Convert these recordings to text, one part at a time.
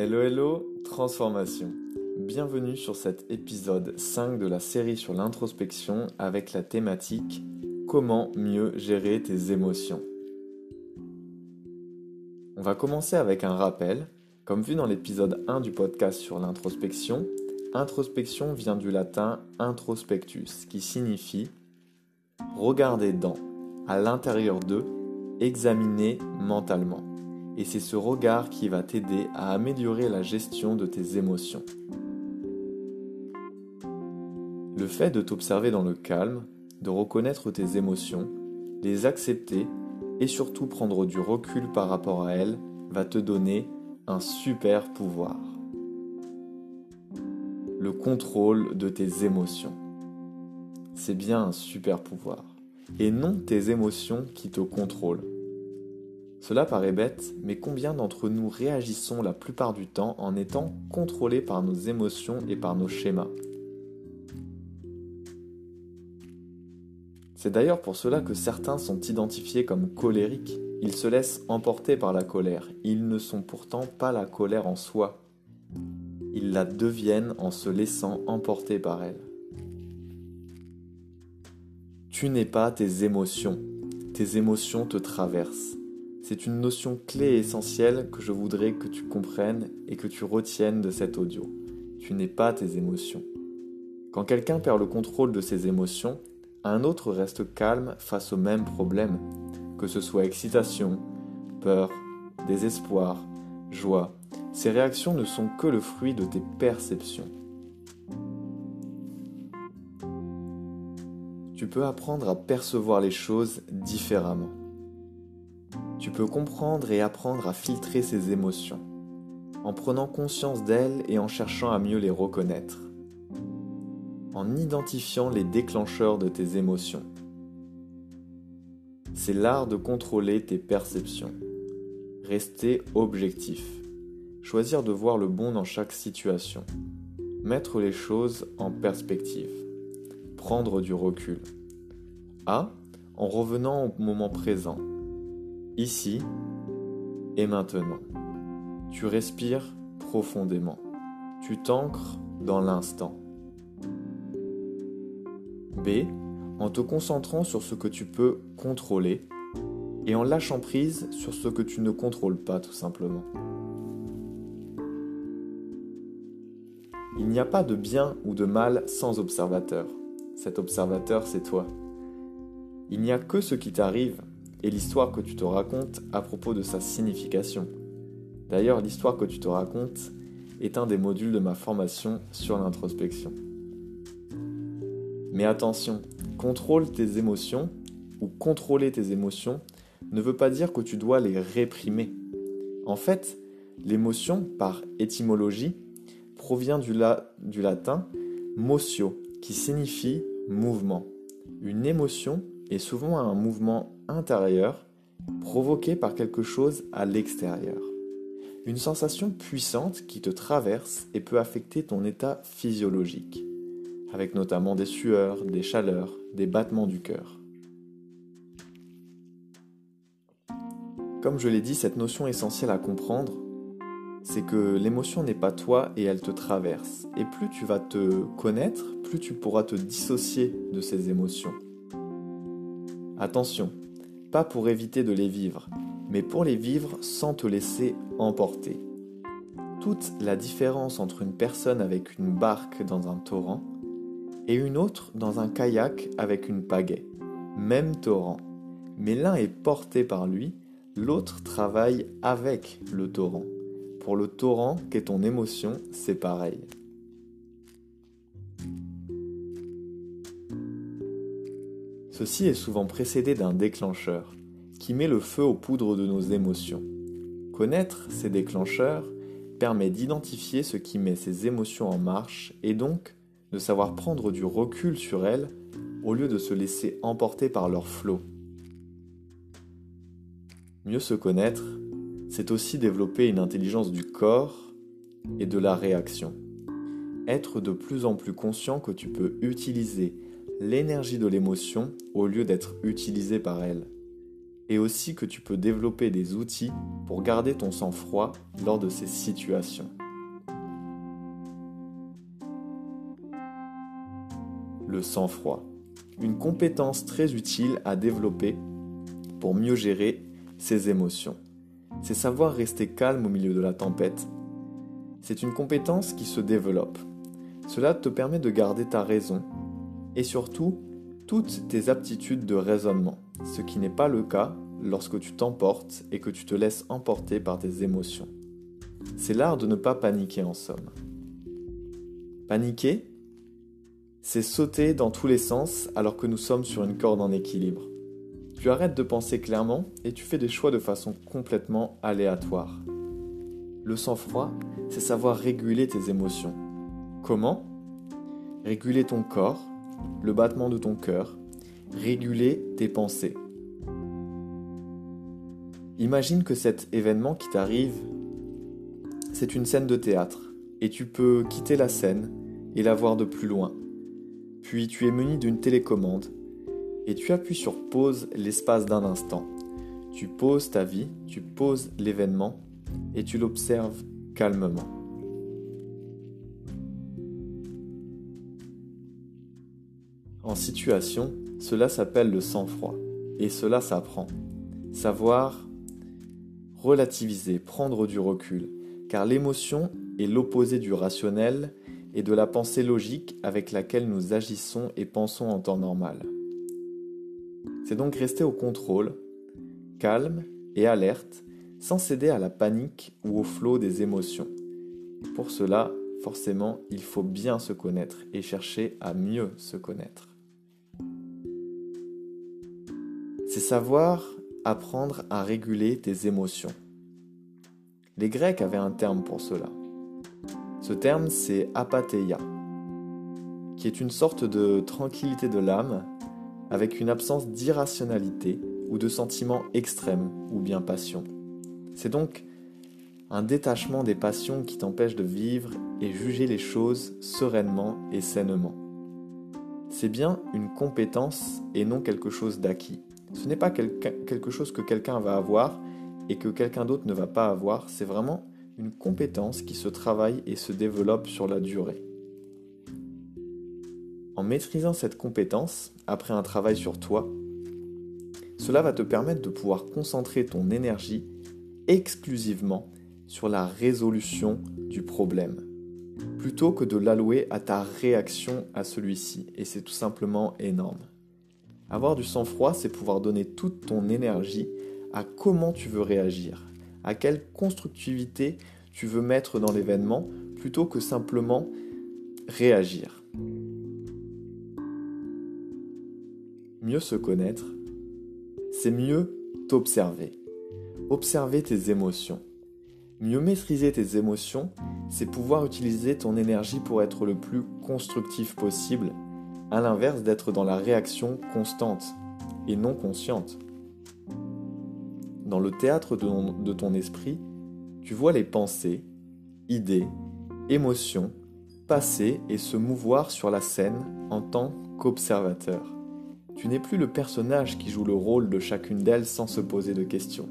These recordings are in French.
Hello hello, transformation. Bienvenue sur cet épisode 5 de la série sur l'introspection avec la thématique Comment mieux gérer tes émotions. On va commencer avec un rappel. Comme vu dans l'épisode 1 du podcast sur l'introspection, introspection vient du latin introspectus qui signifie regarder dans, à l'intérieur d'eux, examiner mentalement et c'est ce regard qui va t'aider à améliorer la gestion de tes émotions. Le fait de t'observer dans le calme, de reconnaître tes émotions, les accepter et surtout prendre du recul par rapport à elles va te donner un super pouvoir. Le contrôle de tes émotions. C'est bien un super pouvoir. Et non tes émotions qui te contrôlent. Cela paraît bête, mais combien d'entre nous réagissons la plupart du temps en étant contrôlés par nos émotions et par nos schémas? C'est d'ailleurs pour cela que certains sont identifiés comme colériques. Ils se laissent emporter par la colère. Ils ne sont pourtant pas la colère en soi. Ils la deviennent en se laissant emporter par elle. Tu n'es pas tes émotions. Tes émotions te traversent. C'est une notion clé et essentielle que je voudrais que tu comprennes et que tu retiennes de cet audio. Tu n'es pas tes émotions. Quand quelqu'un perd le contrôle de ses émotions, un autre reste calme face au même problème, que ce soit excitation, peur, désespoir, joie. Ces réactions ne sont que le fruit de tes perceptions. Tu peux apprendre à percevoir les choses différemment tu peux comprendre et apprendre à filtrer ces émotions, en prenant conscience d'elles et en cherchant à mieux les reconnaître, en identifiant les déclencheurs de tes émotions. C'est l'art de contrôler tes perceptions. Rester objectif. Choisir de voir le bon dans chaque situation. Mettre les choses en perspective. Prendre du recul. A. En revenant au moment présent ici et maintenant. Tu respires profondément. Tu t'ancres dans l'instant. B. En te concentrant sur ce que tu peux contrôler et en lâchant prise sur ce que tu ne contrôles pas tout simplement. Il n'y a pas de bien ou de mal sans observateur. Cet observateur, c'est toi. Il n'y a que ce qui t'arrive et l'histoire que tu te racontes à propos de sa signification. D'ailleurs, l'histoire que tu te racontes est un des modules de ma formation sur l'introspection. Mais attention, contrôle tes émotions ou contrôler tes émotions ne veut pas dire que tu dois les réprimer. En fait, l'émotion, par étymologie, provient du, latin motio, qui signifie mouvement. Une émotion est souvent un mouvement intérieur provoqué par quelque chose à l'extérieur. Une sensation puissante qui te traverse et peut affecter ton état physiologique, avec notamment des sueurs, des chaleurs, des battements du cœur. Comme je l'ai dit, cette notion essentielle à comprendre, c'est que l'émotion n'est pas toi et elle te traverse. Et plus tu vas te connaître, plus tu pourras te dissocier de ces émotions. Attention, pas pour éviter de les vivre, mais pour les vivre sans te laisser emporter. Toute la différence entre une personne avec une barque dans un torrent et une autre dans un kayak avec une pagaie. Même torrent. Mais l'un est porté par lui, l'autre travaille avec le torrent. Pour le torrent qu'est ton émotion, c'est pareil. Ceci est souvent précédé d'un déclencheur, qui met le feu aux poudres de nos émotions. Connaître ces déclencheurs permet d'identifier ce qui met ces émotions en marche et donc de savoir prendre du recul sur elles au lieu de se laisser emporter par leur flot. Mieux se connaître, c'est aussi développer une intelligence du corps et de la réaction. Être de plus en plus conscient que tu peux utiliser l'énergie de l'émotion au lieu d'être utilisé par elle. et aussi que tu peux développer des outils pour garder ton sang-froid lors de ces situations. Le sang-froid, une compétence très utile à développer pour mieux gérer ses émotions. C'est savoir rester calme au milieu de la tempête. C'est une compétence qui se développe. Cela te permet de garder ta raison et surtout toutes tes aptitudes de raisonnement, ce qui n'est pas le cas lorsque tu t'emportes et que tu te laisses emporter par tes émotions. C'est l'art de ne pas paniquer en somme. Paniquer, c'est sauter dans tous les sens alors que nous sommes sur une corde en équilibre. Tu arrêtes de penser clairement et tu fais des choix de façon complètement aléatoire. Le sang-froid, c'est savoir réguler tes émotions. Comment? Réguler ton corps, le battement de ton cœur, réguler tes pensées. Imagine que cet événement qui t'arrive, c'est une scène de théâtre, et tu peux quitter la scène et la voir de plus loin. Puis tu es muni d'une télécommande, et tu appuies sur pause l'espace d'un instant. Tu poses ta vie, tu poses l'événement, et tu l'observes calmement. En situation, cela s'appelle le sang-froid. Et cela s'apprend. Savoir relativiser, prendre du recul, car l'émotion est l'opposé du rationnel et de la pensée logique avec laquelle nous agissons et pensons en temps normal. C'est donc rester au contrôle, calme et alerte, sans céder à la panique ou au flot des émotions. Pour cela, forcément, il faut bien se connaître et chercher à mieux se connaître. C'est savoir apprendre à réguler tes émotions. Les Grecs avaient un terme pour cela. Ce terme, c'est apatheia, qui est une sorte de tranquillité de l'âme avec une absence d'irrationalité ou de sentiments extrêmes ou bien passion. C'est donc un détachement des passions qui t'empêche de vivre et juger les choses sereinement et sainement. C'est bien une compétence et non quelque chose d'acquis. Ce n'est pas quelque chose que quelqu'un va avoir et que quelqu'un d'autre ne va pas avoir, c'est vraiment une compétence qui se travaille et se développe sur la durée. En maîtrisant cette compétence, après un travail sur toi, cela va te permettre de pouvoir concentrer ton énergie exclusivement sur la résolution du problème, plutôt que de l'allouer à ta réaction à celui-ci, et c'est tout simplement énorme. Avoir du sang-froid, c'est pouvoir donner toute ton énergie à comment tu veux réagir, à quelle constructivité tu veux mettre dans l'événement, plutôt que simplement réagir. Mieux se connaître, c'est mieux t'observer. Observer tes émotions. Mieux maîtriser tes émotions, c'est pouvoir utiliser ton énergie pour être le plus constructif possible à l'inverse d'être dans la réaction constante et non consciente. Dans le théâtre de ton, esprit, tu vois les pensées, idées, émotions passer et se mouvoir sur la scène en tant qu'observateur. Tu n'es plus le personnage qui joue le rôle de chacune d'elles sans se poser de questions.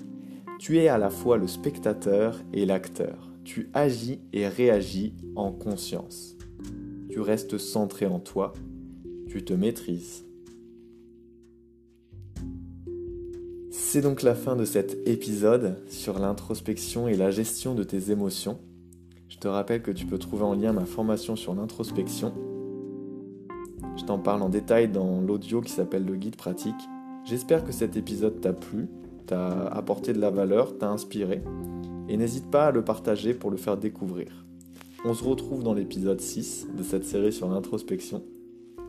Tu es à la fois le spectateur et l'acteur. Tu agis et réagis en conscience. Tu restes centré en toi tu te maîtrises. C'est donc la fin de cet épisode sur l'introspection et la gestion de tes émotions. Je te rappelle que tu peux trouver en lien ma formation sur l'introspection. Je t'en parle en détail dans l'audio qui s'appelle le guide pratique. J'espère que cet épisode t'a plu, t'a apporté de la valeur, t'a inspiré. Et n'hésite pas à le partager pour le faire découvrir. On se retrouve dans l'épisode 6 de cette série sur l'introspection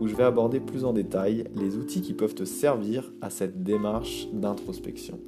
où je vais aborder plus en détail les outils qui peuvent te servir à cette démarche d'introspection.